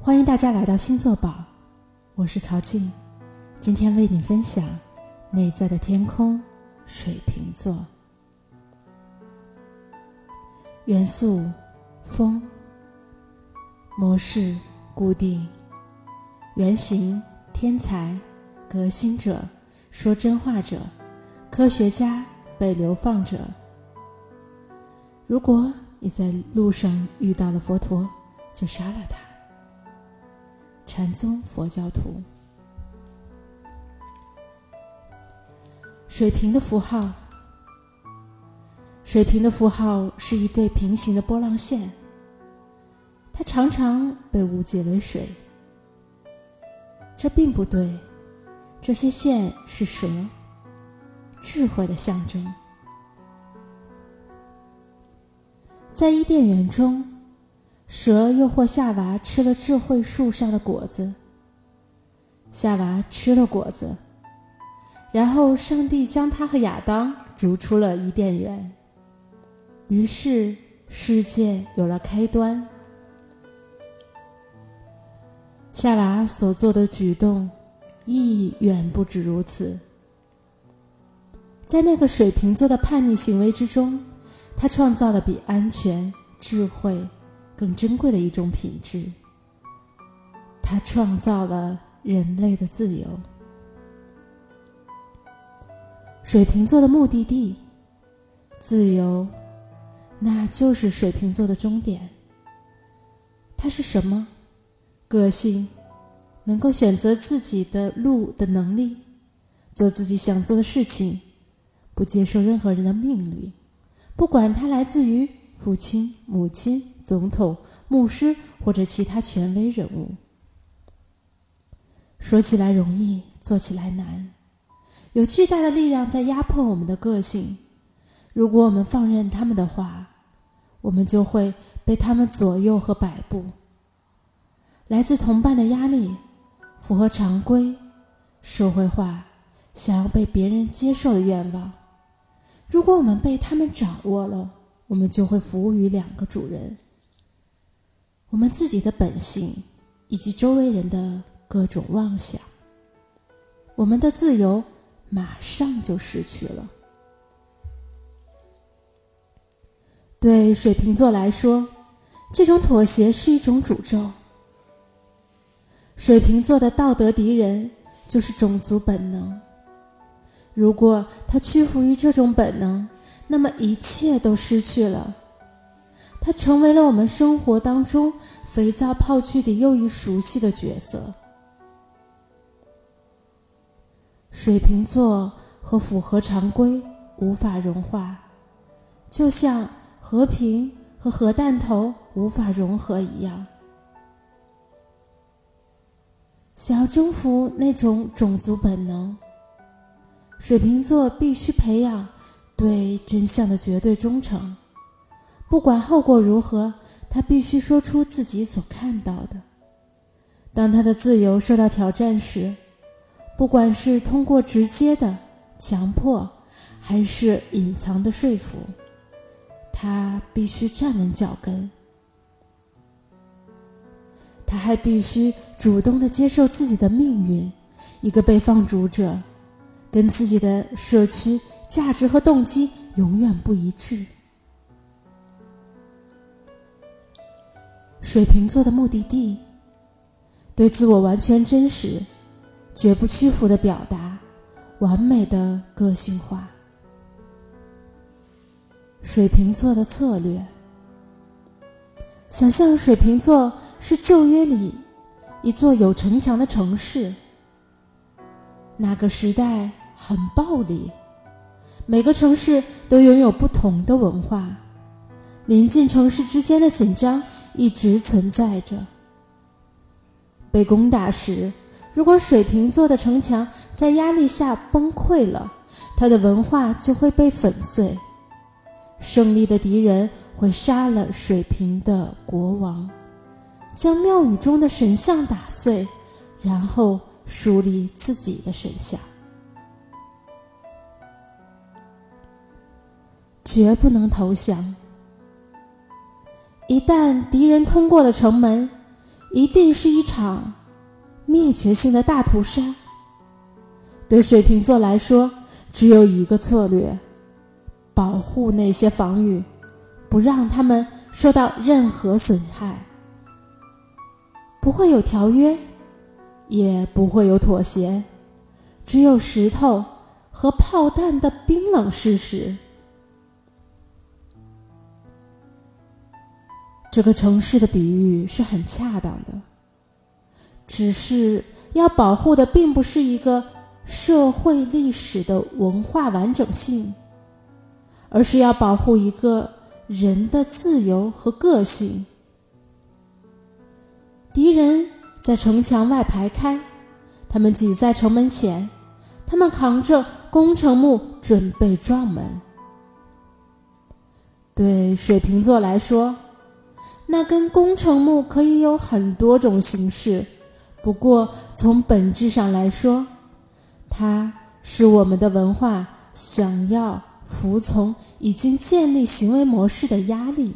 欢迎大家来到星座宝，我是曹静，今天为你分享内在的天空——水瓶座。元素：风。模式：固定。原型：天才、革新者、说真话者、科学家、被流放者。如果你在路上遇到了佛陀，就杀了他。禅宗佛教徒。水平的符号。水平的符号是一对平行的波浪线，它常常被误解为水。这并不对，这些线是蛇，智慧的象征。在伊甸园中，蛇诱惑夏娃吃了智慧树上的果子。夏娃吃了果子，然后上帝将他和亚当逐出了伊甸园。于是世界有了开端。夏娃所做的举动，意义远不止如此。在那个水瓶座的叛逆行为之中。他创造了比安全、智慧更珍贵的一种品质。它创造了人类的自由。水瓶座的目的地，自由，那就是水瓶座的终点。它是什么？个性，能够选择自己的路的能力，做自己想做的事情，不接受任何人的命令。不管他来自于父亲、母亲、总统、牧师或者其他权威人物，说起来容易，做起来难。有巨大的力量在压迫我们的个性。如果我们放任他们的话，我们就会被他们左右和摆布。来自同伴的压力，符合常规、社会化、想要被别人接受的愿望。如果我们被他们掌握了，我们就会服务于两个主人：我们自己的本性以及周围人的各种妄想。我们的自由马上就失去了。对水瓶座来说，这种妥协是一种诅咒。水瓶座的道德敌人就是种族本能。如果他屈服于这种本能，那么一切都失去了。他成为了我们生活当中肥皂泡剧里又一熟悉的角色。水瓶座和符合常规无法融化，就像和平和核弹头无法融合一样。想要征服那种种族本能。水瓶座必须培养对真相的绝对忠诚，不管后果如何，他必须说出自己所看到的。当他的自由受到挑战时，不管是通过直接的强迫，还是隐藏的说服，他必须站稳脚跟。他还必须主动的接受自己的命运，一个被放逐者。跟自己的社区价值和动机永远不一致。水瓶座的目的地，对自我完全真实、绝不屈服的表达，完美的个性化。水瓶座的策略，想象水瓶座是旧约里一座有城墙的城市。那个时代很暴力，每个城市都拥有不同的文化，临近城市之间的紧张一直存在着。被攻打时，如果水瓶座的城墙在压力下崩溃了，他的文化就会被粉碎。胜利的敌人会杀了水瓶的国王，将庙宇中的神像打碎，然后。树立自己的神像，绝不能投降。一旦敌人通过了城门，一定是一场灭绝性的大屠杀。对水瓶座来说，只有一个策略：保护那些防御，不让他们受到任何损害。不会有条约，也不会有妥协，只有石头和炮弹的冰冷事实。这个城市的比喻是很恰当的，只是要保护的并不是一个社会历史的文化完整性，而是要保护一个人的自由和个性。敌人在城墙外排开，他们挤在城门前，他们扛着攻城木准备撞门。对水瓶座来说。那根工程木可以有很多种形式，不过从本质上来说，它是我们的文化想要服从已经建立行为模式的压力。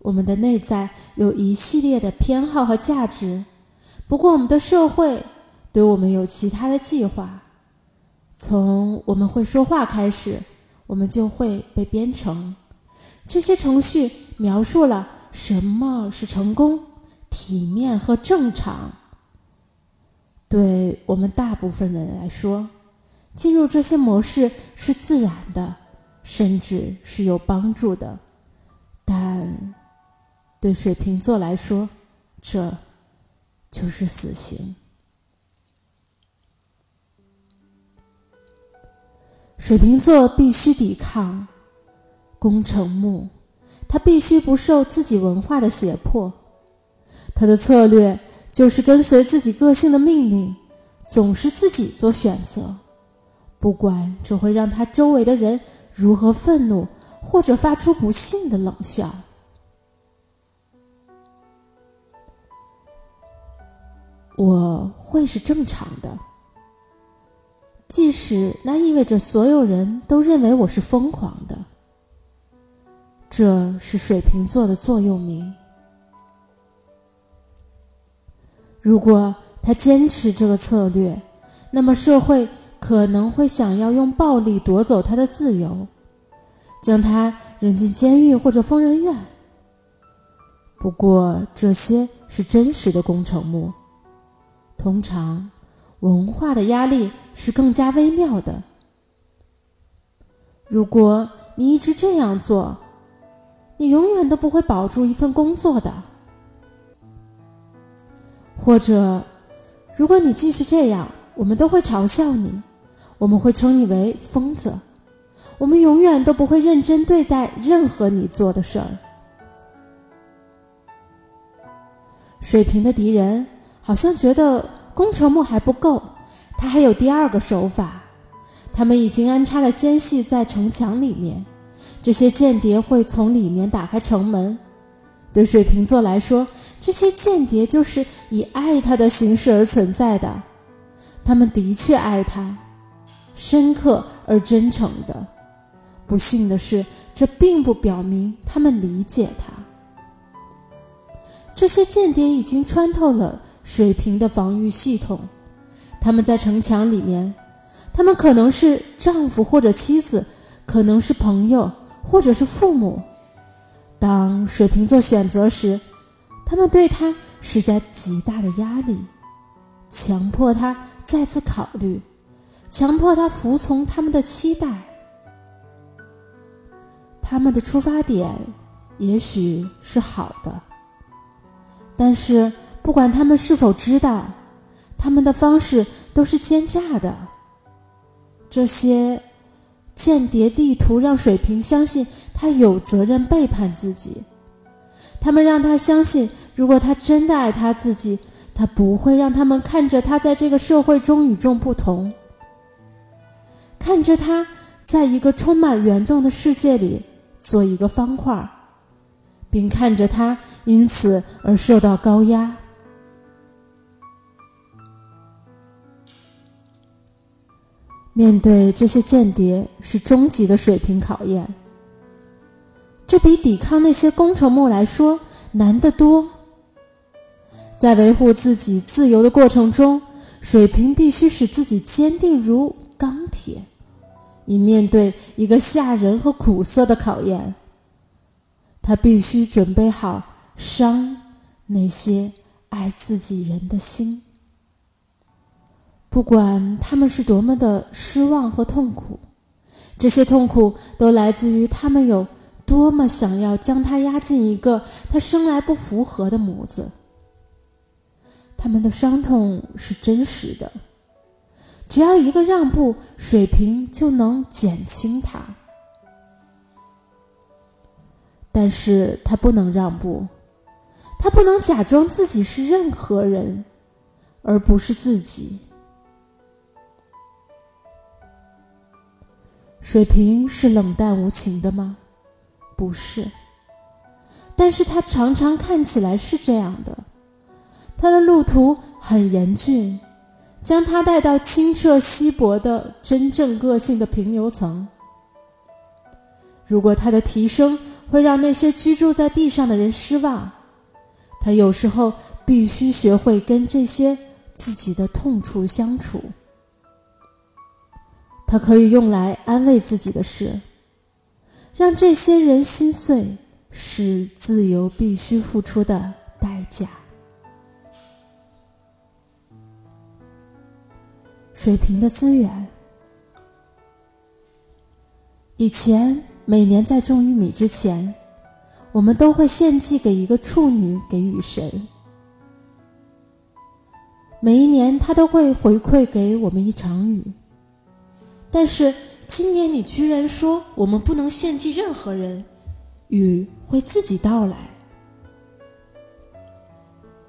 我们的内在有一系列的偏好和价值，不过我们的社会对我们有其他的计划。从我们会说话开始，我们就会被编程。这些程序描述了什么是成功、体面和正常。对我们大部分人来说，进入这些模式是自然的，甚至是有帮助的。但对水瓶座来说，这就是死刑。水瓶座必须抵抗。功成木，他必须不受自己文化的胁迫。他的策略就是跟随自己个性的命令，总是自己做选择，不管这会让他周围的人如何愤怒，或者发出不幸的冷笑。我会是正常的，即使那意味着所有人都认为我是疯狂的。这是水瓶座的座右铭。如果他坚持这个策略，那么社会可能会想要用暴力夺走他的自由，将他扔进监狱或者疯人院。不过，这些是真实的工程木。通常，文化的压力是更加微妙的。如果你一直这样做，你永远都不会保住一份工作的，或者，如果你继续这样，我们都会嘲笑你，我们会称你为疯子，我们永远都不会认真对待任何你做的事儿。水平的敌人好像觉得工程木还不够，他还有第二个手法，他们已经安插了奸细在城墙里面。这些间谍会从里面打开城门。对水瓶座来说，这些间谍就是以爱他的形式而存在的。他们的确爱他，深刻而真诚的。不幸的是，这并不表明他们理解他。这些间谍已经穿透了水瓶的防御系统。他们在城墙里面，他们可能是丈夫或者妻子，可能是朋友。或者是父母，当水瓶座选择时，他们对他施加极大的压力，强迫他再次考虑，强迫他服从他们的期待。他们的出发点也许是好的，但是不管他们是否知道，他们的方式都是奸诈的。这些。间谍地图让水瓶相信他有责任背叛自己，他们让他相信，如果他真的爱他自己，他不会让他们看着他在这个社会中与众不同，看着他在一个充满圆洞的世界里做一个方块，并看着他因此而受到高压。面对这些间谍是终极的水平考验，这比抵抗那些工程木来说难得多。在维护自己自由的过程中，水瓶必须使自己坚定如钢铁，以面对一个吓人和苦涩的考验。他必须准备好伤那些爱自己人的心，不管他们是多么的失望和痛苦，这些痛苦都来自于他们有多么想要将他压进一个他生来不符合的模子。他们的伤痛是真实的，只要一个让步，水平就能减轻它。但是他不能让步，他不能假装自己是任何人，而不是自己。水瓶是冷淡无情的吗？不是，但是他常常看起来是这样的。他的路途很严峻，将他带到清澈稀薄的真正个性的平流层。如果他的提升会让那些居住在地上的人失望，他有时候必须学会跟这些自己的痛处相处。他可以用来安慰自己的事，让这些人心碎，是自由必须付出的代价。水平的资源，以前。每年在种玉米之前，我们都会献祭给一个处女给雨神。每一年，他都会回馈给我们一场雨。但是今年你居然说我们不能献祭任何人，雨会自己到来。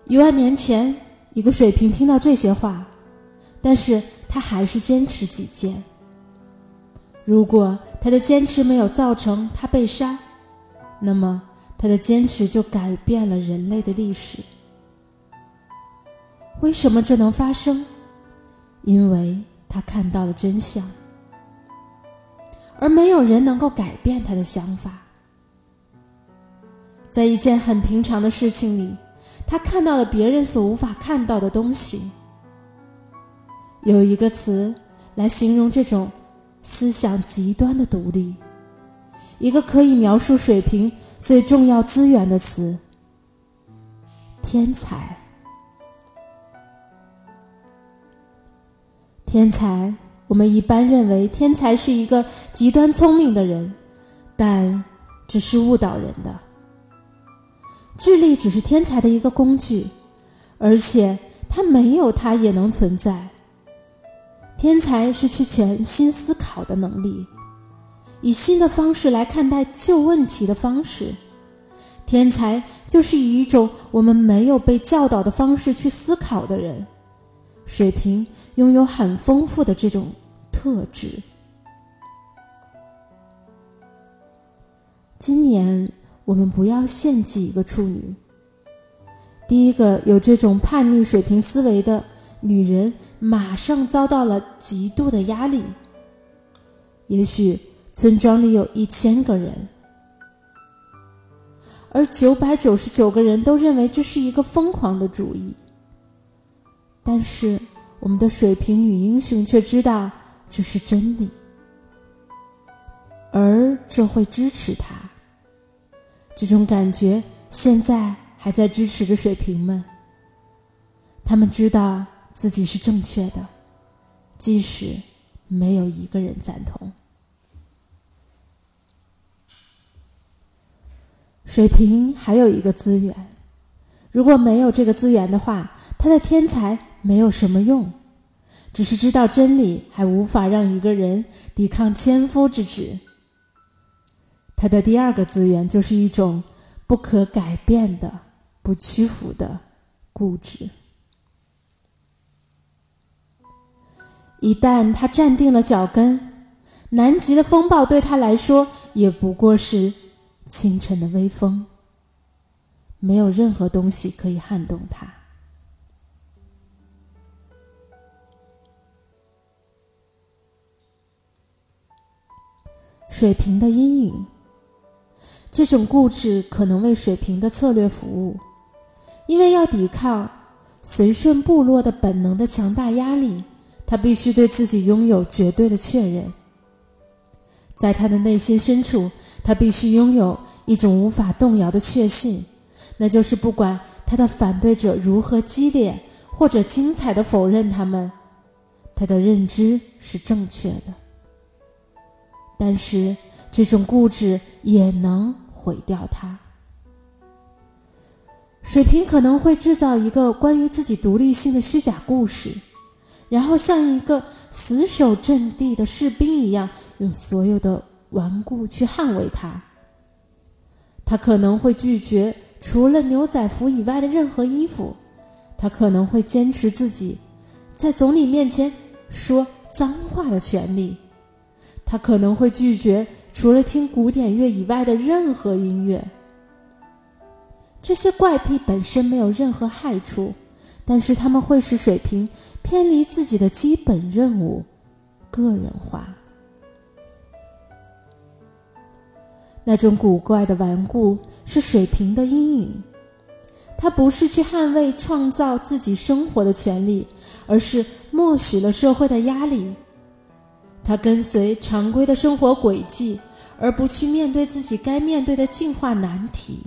一万年前，一个水瓶听到这些话，但是他还是坚持己见。如果他的坚持没有造成他被杀，那么他的坚持就改变了人类的历史。为什么这能发生？因为他看到了真相，而没有人能够改变他的想法。在一件很平常的事情里，他看到了别人所无法看到的东西。有一个词来形容这种。思想极端的独立，一个可以描述水平最重要资源的词——天才。天才，我们一般认为天才是一个极端聪明的人，但这是误导人的。智力只是天才的一个工具，而且它没有它也能存在。天才是去全新思考的能力，以新的方式来看待旧问题的方式。天才就是以一种我们没有被教导的方式去思考的人。水平拥有很丰富的这种特质。今年我们不要献祭一个处女。第一个有这种叛逆水平思维的。女人马上遭到了极度的压力。也许村庄里有一千个人，而九百九十九个人都认为这是一个疯狂的主意。但是我们的水瓶女英雄却知道这是真理，而这会支持他。这种感觉现在还在支持着水瓶们。他们知道。自己是正确的，即使没有一个人赞同。水瓶还有一个资源，如果没有这个资源的话，他的天才没有什么用，只是知道真理，还无法让一个人抵抗千夫之指。他的第二个资源就是一种不可改变的、不屈服的固执。一旦他站定了脚跟，南极的风暴对他来说也不过是清晨的微风。没有任何东西可以撼动他。水平的阴影，这种固执可能为水瓶的策略服务，因为要抵抗随顺部落的本能的强大压力，他必须对自己拥有绝对的确认。在他的内心深处，他必须拥有一种无法动摇的确信，那就是不管他的反对者如何激烈或者精彩的否认他们，他的认知是正确的。但是这种固执也能毁掉他。水瓶可能会制造一个关于自己独立性的虚假故事。然后像一个死守阵地的士兵一样，用所有的顽固去捍卫它。他可能会拒绝除了牛仔服以外的任何衣服，他可能会坚持自己在总理面前说脏话的权利，他可能会拒绝除了听古典乐以外的任何音乐。这些怪癖本身没有任何害处。但是他们会使水平偏离自己的基本任务，个人化。那种古怪的顽固是水平的阴影，他不是去捍卫创造自己生活的权利，而是默许了社会的压力。他跟随常规的生活轨迹，而不去面对自己该面对的进化难题。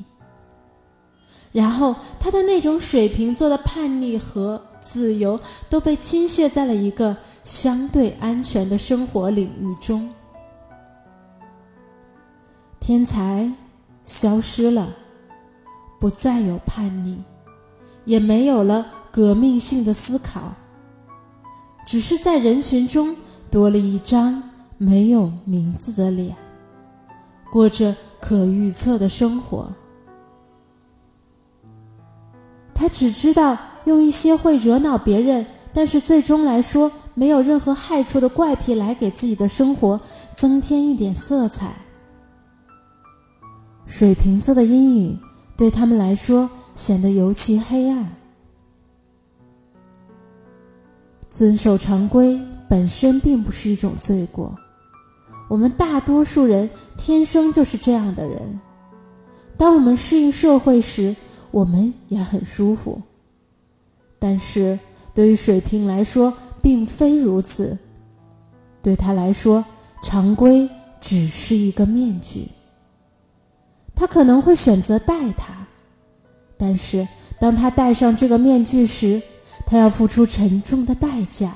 然后，他的那种水瓶座的叛逆和自由都被倾泻在了一个相对安全的生活领域中。天才消失了，不再有叛逆，也没有了革命性的思考，只是在人群中多了一张没有名字的脸，过着可预测的生活。他只知道用一些会惹恼别人，但是最终来说没有任何害处的怪癖来给自己的生活增添一点色彩。水瓶座的阴影对他们来说显得尤其黑暗。遵守常规本身并不是一种罪过，我们大多数人天生就是这样的人。当我们适应社会时，我们也很舒服，但是对于水瓶来说，并非如此。对他来说，常规只是一个面具。他可能会选择戴它，但是当他戴上这个面具时，他要付出沉重的代价。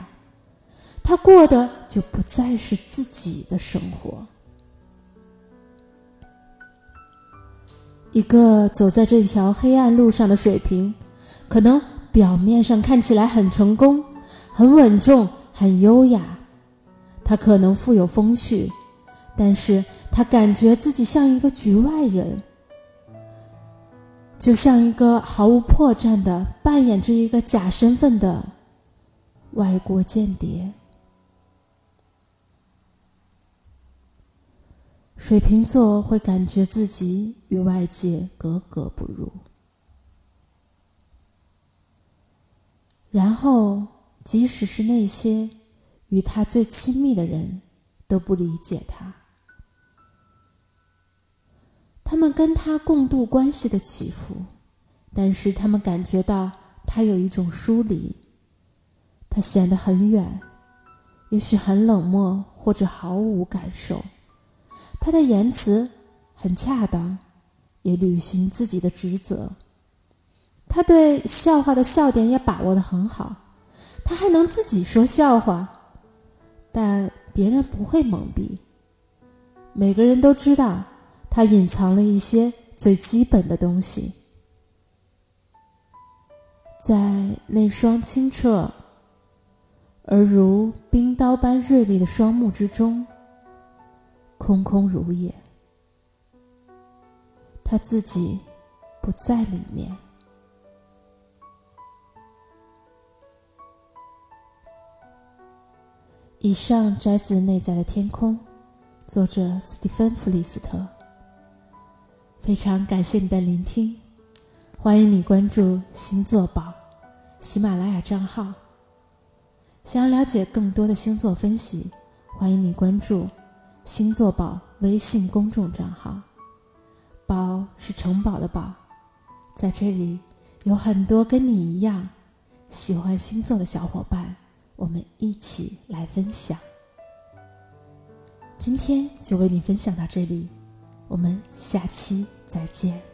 他过的就不再是自己的生活。一个走在这条黑暗路上的水瓶，可能表面上看起来很成功、很稳重、很优雅。他可能富有风趣，但是他感觉自己像一个局外人，就像一个毫无破绽的扮演着一个假身份的外国间谍。水瓶座会感觉自己与外界格格不入，然后即使是那些与他最亲密的人都不理解他，他们跟他共度关系的起伏，但是他们感觉到他有一种疏离，他显得很远，也许很冷漠或者毫无感受。他的言辞很恰当，也履行自己的职责。他对笑话的笑点也把握的很好，他还能自己说笑话，但别人不会蒙蔽。每个人都知道他隐藏了一些最基本的东西，在那双清澈而如冰刀般锐利的双目之中。空空如也，他自己不在里面。以上摘自《内在的天空》，作者斯蒂芬·弗里斯特。非常感谢你的聆听，欢迎你关注星座宝喜马拉雅账号。想要了解更多的星座分析，欢迎你关注。星座宝微信公众账号，宝是城堡的宝，在这里有很多跟你一样喜欢星座的小伙伴，我们一起来分享。今天就为你分享到这里，我们下期再见。